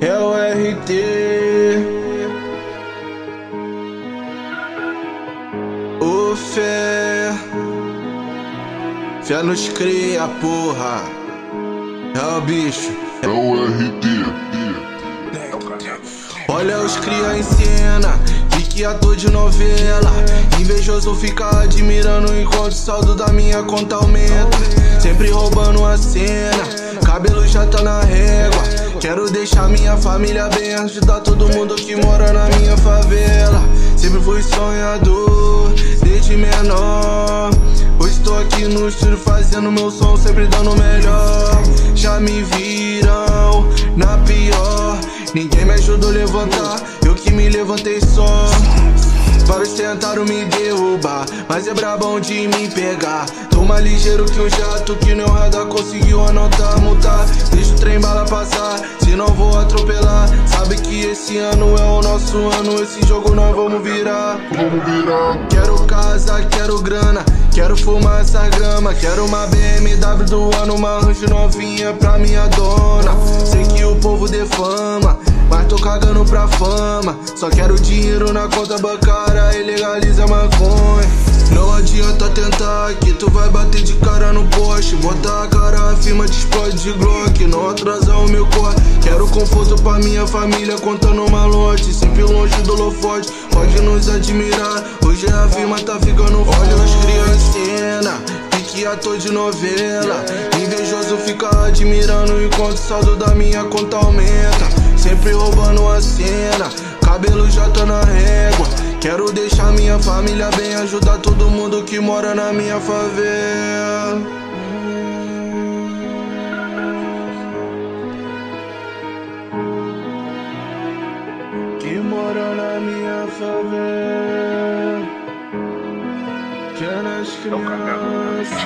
É o RT. O fé. Fé nos cria, porra. É o bicho. É o RT. Olha os cria em cena, fique ator de novela. Invejoso fica admirando enquanto o saldo da minha conta aumenta. Sempre roubando a cena, cabelo já tá na régua. Quero deixar minha família bem, ajudar todo mundo que mora na minha favela. Sempre fui sonhador, desde menor. Hoje tô aqui no estúdio fazendo meu som, sempre dando o melhor. Já me viram na pior. Ninguém me ajudou a levantar, eu que me levantei só. Vários tentaram me derrubar, mas é brabão de me pegar. Tô mais ligeiro que um jato que no radar conseguiu anotar, multar. Deixa o trem bala passar, se não vou atropelar. Sabe que esse ano é o nosso ano, esse jogo nós vamos virar. Vamos virar. Quero casa, quero grana, quero fumar essa grama. Quero uma BMW do ano, uma range novinha pra minha dona. Sei que o povo defama, fama. Só quero dinheiro na conta bancária e legaliza maconha. Não adianta tentar que tu vai bater de cara no poste. Bota a cara, afirma, te explode de Glock. Não atrasar o meu corre. Quero conforto pra minha família, contando malote. Sempre longe do holofote, pode nos admirar. Hoje a firma tá ficando Olha os crianças cena, pique ator de novela. Invejoso fica admirando enquanto o saldo da minha conta aumenta. Sempre roubando a cena, cabelo já tá na régua. Quero deixar minha família bem, ajudar todo mundo que mora na minha favela. Que mora na minha favela. Que é nas crianças.